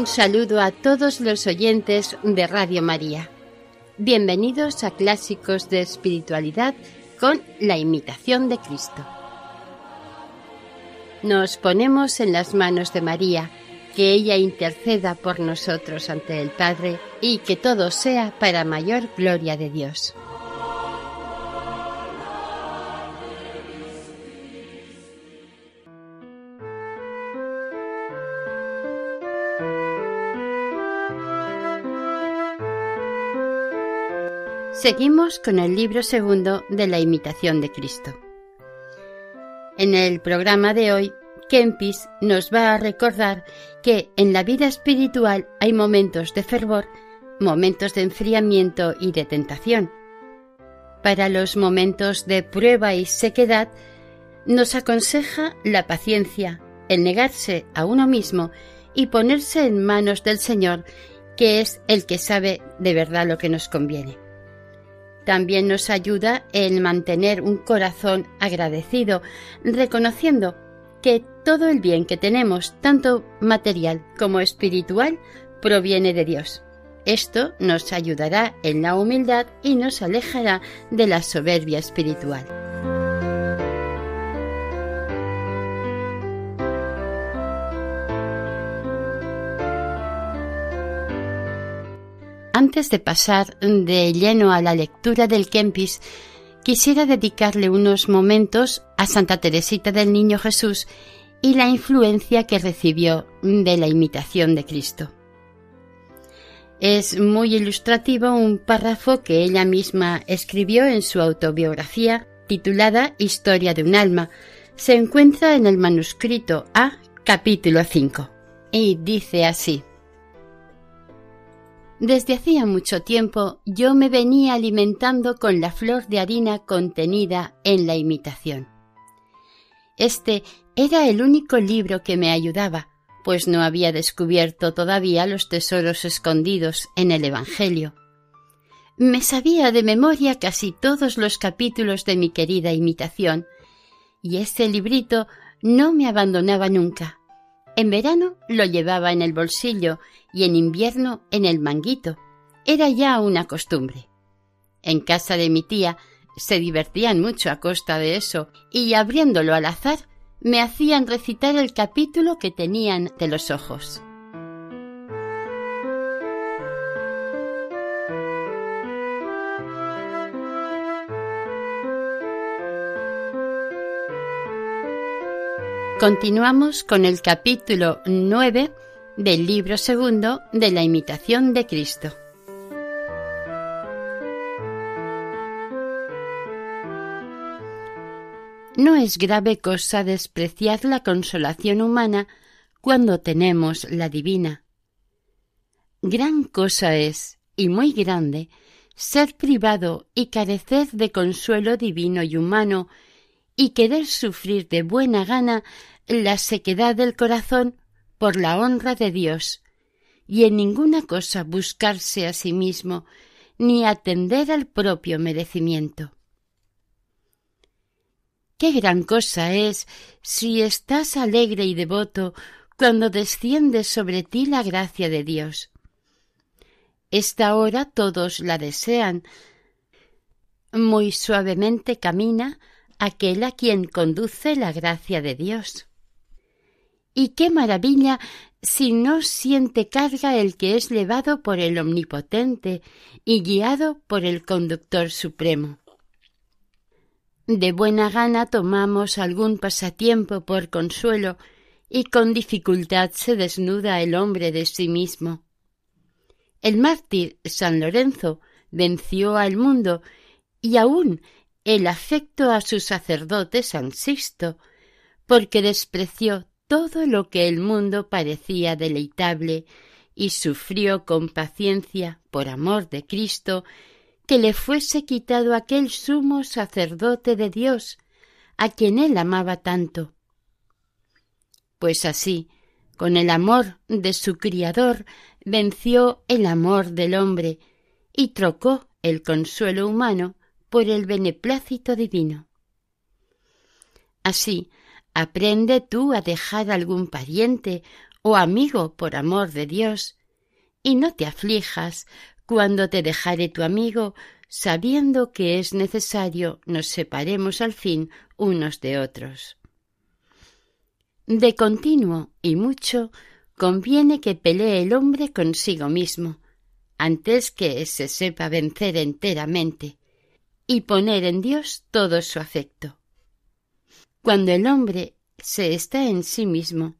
Un saludo a todos los oyentes de Radio María. Bienvenidos a Clásicos de Espiritualidad con la imitación de Cristo. Nos ponemos en las manos de María, que ella interceda por nosotros ante el Padre y que todo sea para mayor gloria de Dios. Seguimos con el libro segundo de la imitación de Cristo. En el programa de hoy, Kempis nos va a recordar que en la vida espiritual hay momentos de fervor, momentos de enfriamiento y de tentación. Para los momentos de prueba y sequedad, nos aconseja la paciencia, el negarse a uno mismo y ponerse en manos del Señor, que es el que sabe de verdad lo que nos conviene. También nos ayuda en mantener un corazón agradecido, reconociendo que todo el bien que tenemos, tanto material como espiritual, proviene de Dios. Esto nos ayudará en la humildad y nos alejará de la soberbia espiritual. Antes de pasar de lleno a la lectura del Kempis, quisiera dedicarle unos momentos a Santa Teresita del Niño Jesús y la influencia que recibió de la imitación de Cristo. Es muy ilustrativo un párrafo que ella misma escribió en su autobiografía titulada Historia de un alma. Se encuentra en el manuscrito A, capítulo 5, y dice así. Desde hacía mucho tiempo yo me venía alimentando con la flor de harina contenida en la imitación. Este era el único libro que me ayudaba, pues no había descubierto todavía los tesoros escondidos en el Evangelio. Me sabía de memoria casi todos los capítulos de mi querida imitación, y este librito no me abandonaba nunca. En verano lo llevaba en el bolsillo y en invierno en el manguito. Era ya una costumbre. En casa de mi tía se divertían mucho a costa de eso y abriéndolo al azar me hacían recitar el capítulo que tenían de los ojos. Continuamos con el capítulo 9 del libro segundo de la imitación de Cristo. No es grave cosa despreciar la consolación humana cuando tenemos la divina. Gran cosa es, y muy grande, ser privado y carecer de consuelo divino y humano y querer sufrir de buena gana la sequedad del corazón por la honra de Dios, y en ninguna cosa buscarse a sí mismo, ni atender al propio merecimiento. Qué gran cosa es si estás alegre y devoto cuando desciende sobre ti la gracia de Dios. Esta hora todos la desean. Muy suavemente camina aquel a quien conduce la gracia de Dios. Y qué maravilla si no siente carga el que es levado por el Omnipotente y guiado por el Conductor Supremo. De buena gana tomamos algún pasatiempo por consuelo y con dificultad se desnuda el hombre de sí mismo. El mártir San Lorenzo venció al mundo y aún el afecto a su sacerdote San Sixto, porque despreció todo lo que el mundo parecía deleitable y sufrió con paciencia, por amor de Cristo, que le fuese quitado aquel sumo sacerdote de Dios, a quien él amaba tanto. Pues así, con el amor de su Criador, venció el amor del hombre y trocó el consuelo humano por el beneplácito divino. Así, aprende tú a dejar algún pariente o amigo por amor de Dios, y no te aflijas cuando te dejare tu amigo, sabiendo que es necesario nos separemos al fin unos de otros. De continuo y mucho conviene que pelee el hombre consigo mismo, antes que se sepa vencer enteramente, y poner en Dios todo su afecto. Cuando el hombre se está en sí mismo,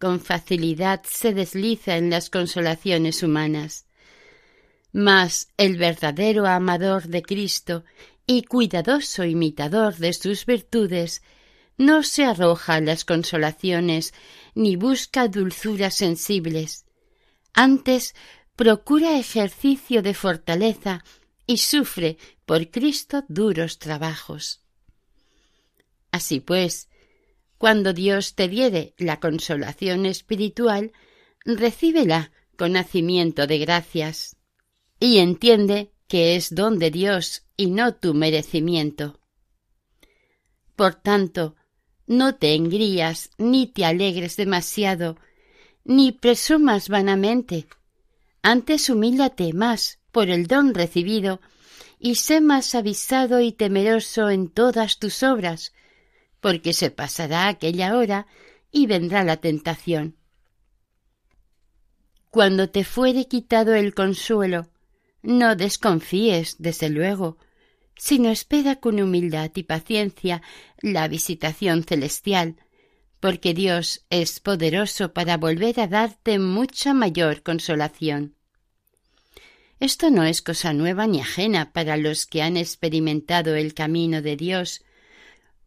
con facilidad se desliza en las consolaciones humanas. Mas el verdadero amador de Cristo y cuidadoso imitador de sus virtudes no se arroja a las consolaciones ni busca dulzuras sensibles. Antes procura ejercicio de fortaleza y sufre por Cristo duros trabajos. Así pues, cuando Dios te diere la consolación espiritual, recíbela con nacimiento de gracias y entiende que es don de Dios y no tu merecimiento. Por tanto, no te engrías ni te alegres demasiado, ni presumas vanamente. Antes humíllate más por el don recibido y sé más avisado y temeroso en todas tus obras, porque se pasará aquella hora y vendrá la tentación. Cuando te fuere quitado el consuelo, no desconfíes, desde luego, sino espera con humildad y paciencia la visitación celestial, porque Dios es poderoso para volver a darte mucha mayor consolación. Esto no es cosa nueva ni ajena para los que han experimentado el camino de Dios,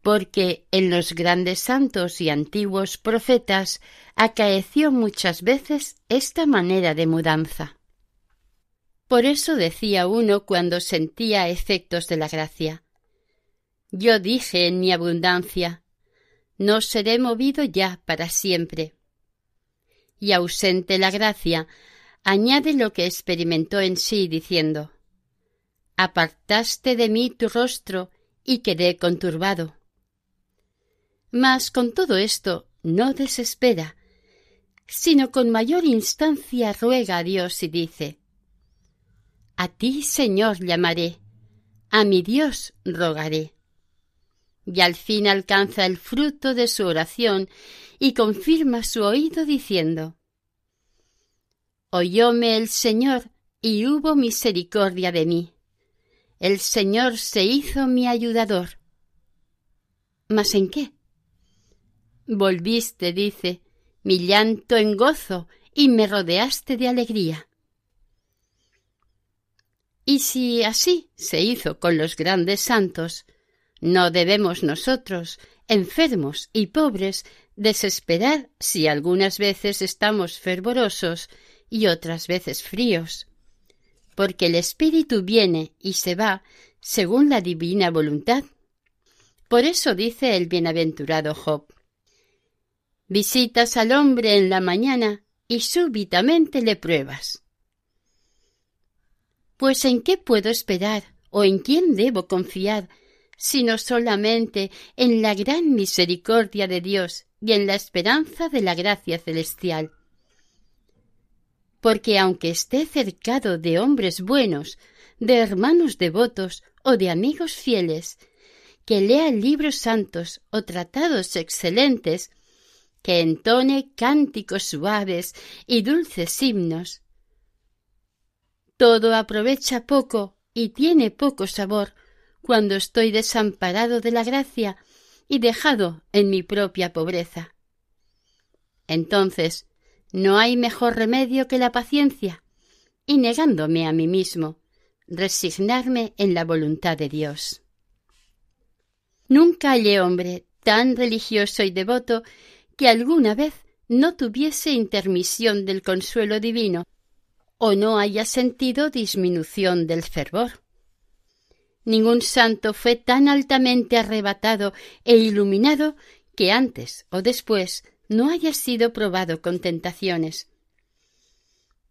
porque en los grandes santos y antiguos profetas acaeció muchas veces esta manera de mudanza. Por eso decía uno cuando sentía efectos de la gracia. Yo dije en mi abundancia, no seré movido ya para siempre. Y ausente la gracia, añade lo que experimentó en sí, diciendo Apartaste de mí tu rostro y quedé conturbado. Mas con todo esto no desespera, sino con mayor instancia ruega a Dios y dice A ti, Señor, llamaré, a mi Dios rogaré. Y al fin alcanza el fruto de su oración y confirma su oído diciendo Oyóme el Señor y hubo misericordia de mí. El Señor se hizo mi ayudador. ¿Mas en qué? Volviste, dice, mi llanto en gozo y me rodeaste de alegría. Y si así se hizo con los grandes santos, no debemos nosotros, enfermos y pobres, desesperar si algunas veces estamos fervorosos y otras veces fríos, porque el Espíritu viene y se va según la divina voluntad. Por eso dice el bienaventurado Job, Visitas al hombre en la mañana y súbitamente le pruebas. Pues ¿en qué puedo esperar o en quién debo confiar, sino solamente en la gran misericordia de Dios y en la esperanza de la gracia celestial? Porque aunque esté cercado de hombres buenos, de hermanos devotos o de amigos fieles, que lea libros santos o tratados excelentes, que entone cánticos suaves y dulces himnos. Todo aprovecha poco y tiene poco sabor cuando estoy desamparado de la gracia y dejado en mi propia pobreza. Entonces no hay mejor remedio que la paciencia, y negándome a mí mismo, resignarme en la voluntad de Dios. Nunca hallé hombre tan religioso y devoto que alguna vez no tuviese intermisión del consuelo divino o no haya sentido disminución del fervor. Ningún santo fue tan altamente arrebatado e iluminado que antes o después no haya sido probado con tentaciones.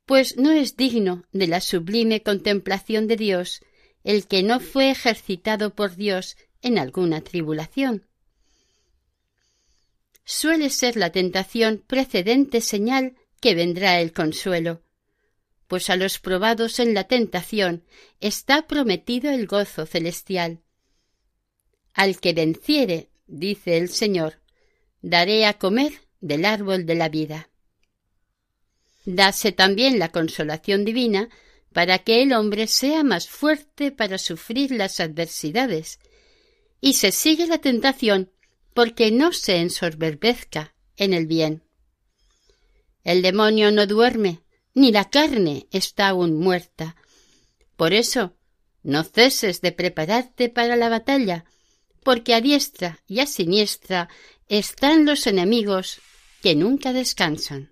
Pues no es digno de la sublime contemplación de Dios el que no fue ejercitado por Dios en alguna tribulación. Suele ser la tentación precedente señal que vendrá el consuelo, pues a los probados en la tentación está prometido el gozo celestial. Al que venciere, dice el Señor, daré a comer del árbol de la vida. Dase también la consolación divina para que el hombre sea más fuerte para sufrir las adversidades, y se sigue la tentación porque no se ensoberbezca en el bien. El demonio no duerme, ni la carne está aún muerta. Por eso, no ceses de prepararte para la batalla, porque a diestra y a siniestra están los enemigos que nunca descansan.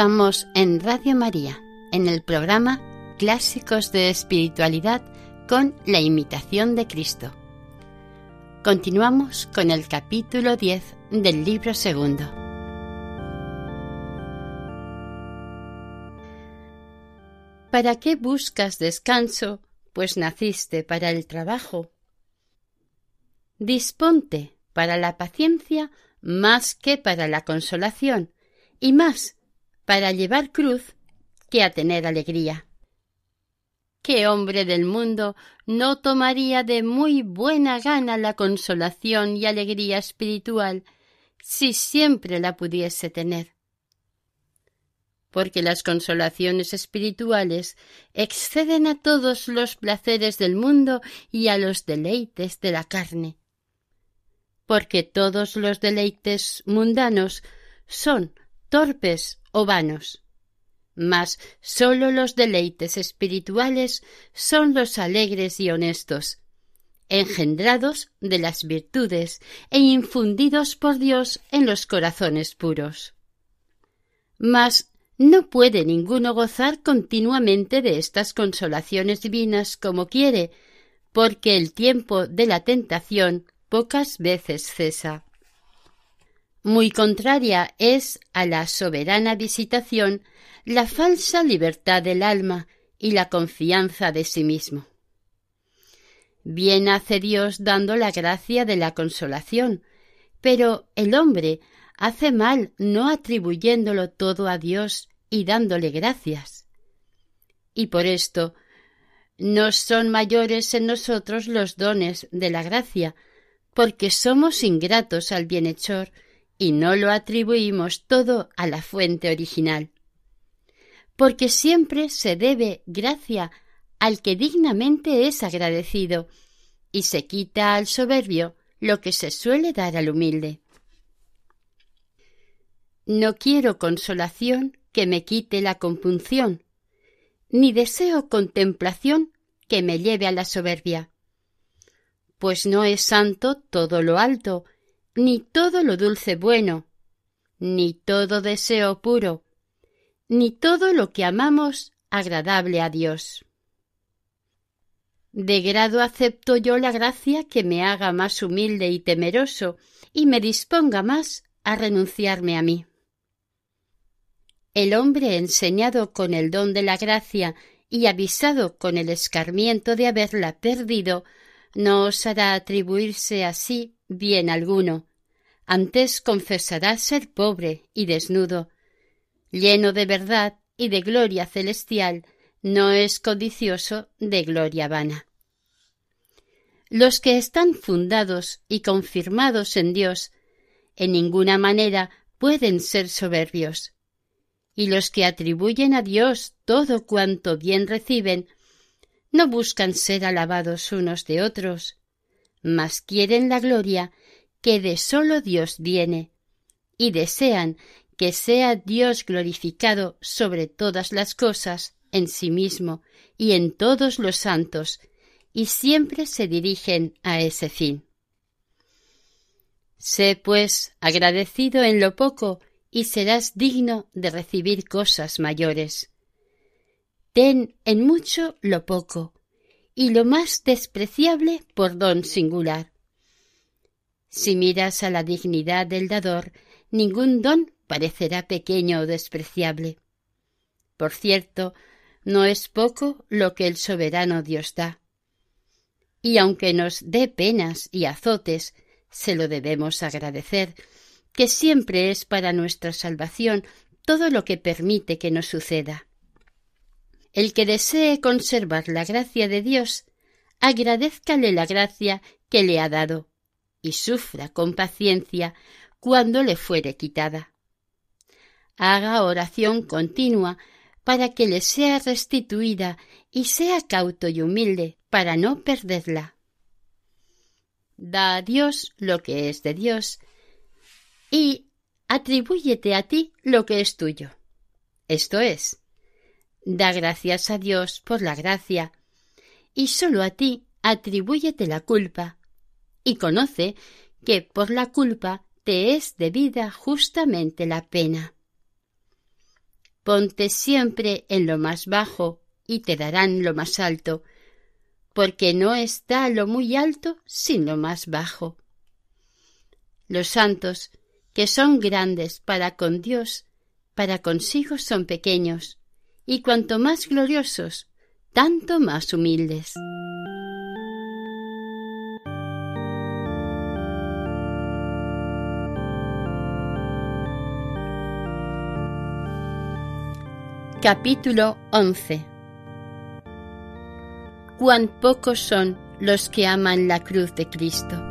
Estamos en Radio María, en el programa Clásicos de Espiritualidad con la imitación de Cristo. Continuamos con el capítulo 10 del libro segundo. ¿Para qué buscas descanso, pues naciste para el trabajo? Disponte para la paciencia más que para la consolación, y más para llevar cruz que a tener alegría. ¿Qué hombre del mundo no tomaría de muy buena gana la consolación y alegría espiritual si siempre la pudiese tener? Porque las consolaciones espirituales exceden a todos los placeres del mundo y a los deleites de la carne. Porque todos los deleites mundanos son torpes o vanos. Mas sólo los deleites espirituales son los alegres y honestos, engendrados de las virtudes e infundidos por Dios en los corazones puros. Mas no puede ninguno gozar continuamente de estas consolaciones divinas como quiere, porque el tiempo de la tentación pocas veces cesa. Muy contraria es a la soberana visitación la falsa libertad del alma y la confianza de sí mismo. Bien hace Dios dando la gracia de la consolación, pero el hombre hace mal no atribuyéndolo todo a Dios y dándole gracias. Y por esto no son mayores en nosotros los dones de la gracia, porque somos ingratos al bienhechor y no lo atribuimos todo a la fuente original. Porque siempre se debe gracia al que dignamente es agradecido, y se quita al soberbio lo que se suele dar al humilde. No quiero consolación que me quite la compunción, ni deseo contemplación que me lleve a la soberbia. Pues no es santo todo lo alto, ni todo lo dulce bueno, ni todo deseo puro, ni todo lo que amamos agradable a Dios. De grado acepto yo la gracia que me haga más humilde y temeroso y me disponga más a renunciarme a mí. El hombre enseñado con el don de la gracia y avisado con el escarmiento de haberla perdido, no osará atribuirse así bien alguno. Antes confesará ser pobre y desnudo. Lleno de verdad y de gloria celestial, no es codicioso de gloria vana. Los que están fundados y confirmados en Dios, en ninguna manera pueden ser soberbios y los que atribuyen a Dios todo cuanto bien reciben, no buscan ser alabados unos de otros, mas quieren la gloria que de sólo Dios viene, y desean que sea Dios glorificado sobre todas las cosas, en sí mismo y en todos los santos, y siempre se dirigen a ese fin. Sé, pues, agradecido en lo poco y serás digno de recibir cosas mayores. Ten en mucho lo poco, y lo más despreciable por don singular. Si miras a la dignidad del dador, ningún don parecerá pequeño o despreciable. Por cierto, no es poco lo que el soberano Dios da. Y aunque nos dé penas y azotes, se lo debemos agradecer, que siempre es para nuestra salvación todo lo que permite que nos suceda. El que desee conservar la gracia de Dios, agradézcale la gracia que le ha dado, y sufra con paciencia cuando le fuere quitada. Haga oración continua para que le sea restituida y sea cauto y humilde para no perderla. Da a Dios lo que es de Dios y atribúyete a ti lo que es tuyo. Esto es, da gracias a Dios por la gracia, y sólo a ti atribúyete la culpa, y conoce que por la culpa te es debida justamente la pena. Ponte siempre en lo más bajo y te darán lo más alto, porque no está lo muy alto sin lo más bajo. Los santos que son grandes para con Dios, para consigo son pequeños, y cuanto más gloriosos, tanto más humildes. Capítulo 11 Cuán pocos son los que aman la cruz de Cristo.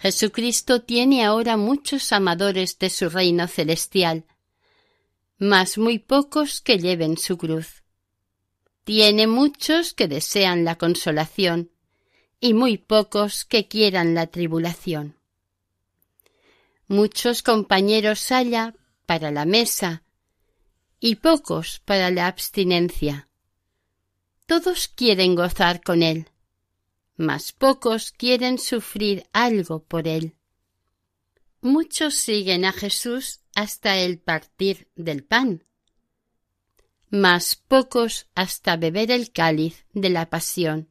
Jesucristo tiene ahora muchos amadores de su reino celestial, mas muy pocos que lleven su cruz. Tiene muchos que desean la consolación y muy pocos que quieran la tribulación. Muchos compañeros haya para la mesa y pocos para la abstinencia. Todos quieren gozar con él, mas pocos quieren sufrir algo por él. Muchos siguen a Jesús hasta el partir del pan, mas pocos hasta beber el cáliz de la pasión.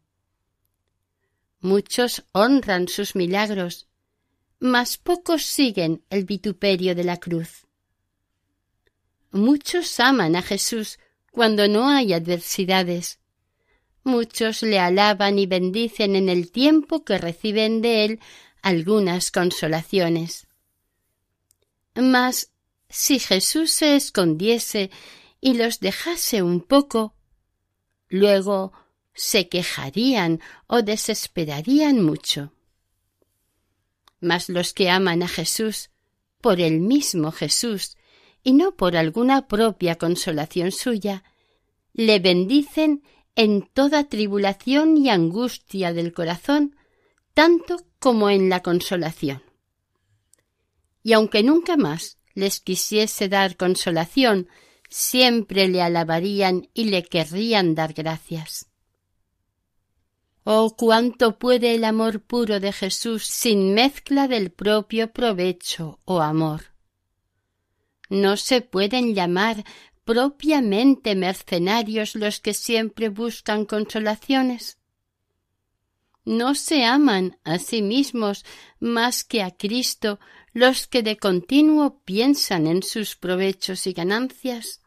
Muchos honran sus milagros, mas pocos siguen el vituperio de la cruz. Muchos aman a Jesús cuando no hay adversidades, Muchos le alaban y bendicen en el tiempo que reciben de él algunas consolaciones. Mas si Jesús se escondiese y los dejase un poco, luego se quejarían o desesperarían mucho. Mas los que aman a Jesús, por el mismo Jesús, y no por alguna propia consolación suya, le bendicen en toda tribulación y angustia del corazón, tanto como en la consolación. Y aunque nunca más les quisiese dar consolación, siempre le alabarían y le querrían dar gracias. Oh, cuánto puede el amor puro de Jesús sin mezcla del propio provecho o amor. no se pueden llamar propiamente mercenarios los que siempre buscan consolaciones. No se aman a sí mismos más que a Cristo los que de continuo piensan en sus provechos y ganancias.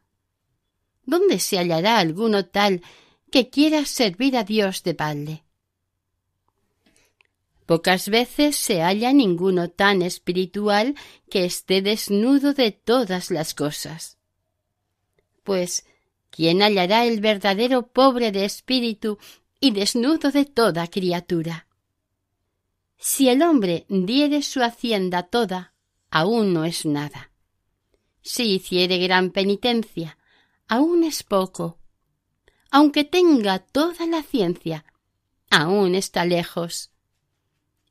¿Dónde se hallará alguno tal que quiera servir a Dios de balde? Pocas veces se halla ninguno tan espiritual que esté desnudo de todas las cosas. Pues, ¿quién hallará el verdadero pobre de espíritu y desnudo de toda criatura? Si el hombre diere su hacienda toda, aún no es nada. Si hiciere gran penitencia, aún es poco. Aunque tenga toda la ciencia, aún está lejos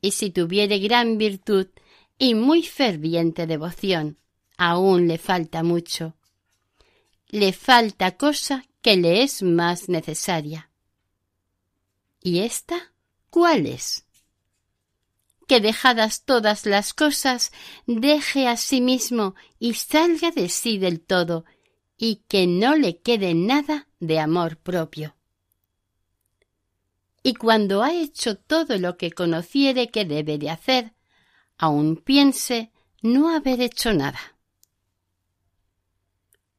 y si tuviere gran virtud y muy ferviente devoción, aún le falta mucho. Le falta cosa que le es más necesaria. ¿Y esta cuál es? Que dejadas todas las cosas, deje a sí mismo y salga de sí del todo, y que no le quede nada de amor propio y cuando ha hecho todo lo que conociere que debe de hacer, aun piense no haber hecho nada.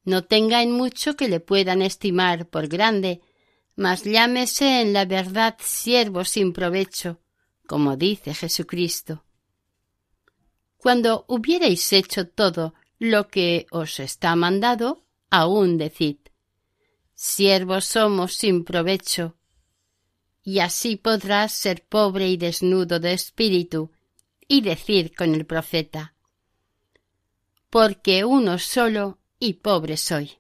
No tenga en mucho que le puedan estimar por grande, mas llámese en la verdad siervo sin provecho, como dice Jesucristo. Cuando hubierais hecho todo lo que os está mandado, aún decid, siervos somos sin provecho, y así podrás ser pobre y desnudo de espíritu, y decir con el profeta, porque uno solo y pobre soy.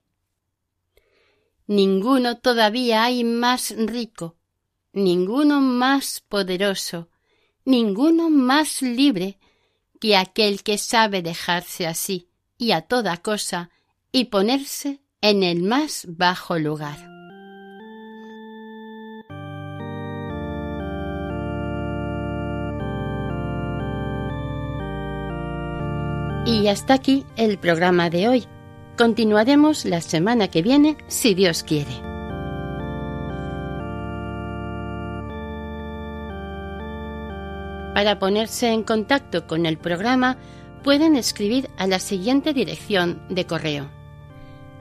Ninguno todavía hay más rico, ninguno más poderoso, ninguno más libre que aquel que sabe dejarse así y a toda cosa y ponerse en el más bajo lugar. Y hasta aquí el programa de hoy. Continuaremos la semana que viene, si Dios quiere. Para ponerse en contacto con el programa, pueden escribir a la siguiente dirección de correo.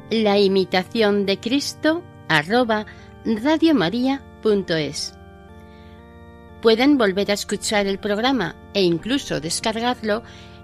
La imitación de Cristo arroba. Pueden volver a escuchar el programa e incluso descargarlo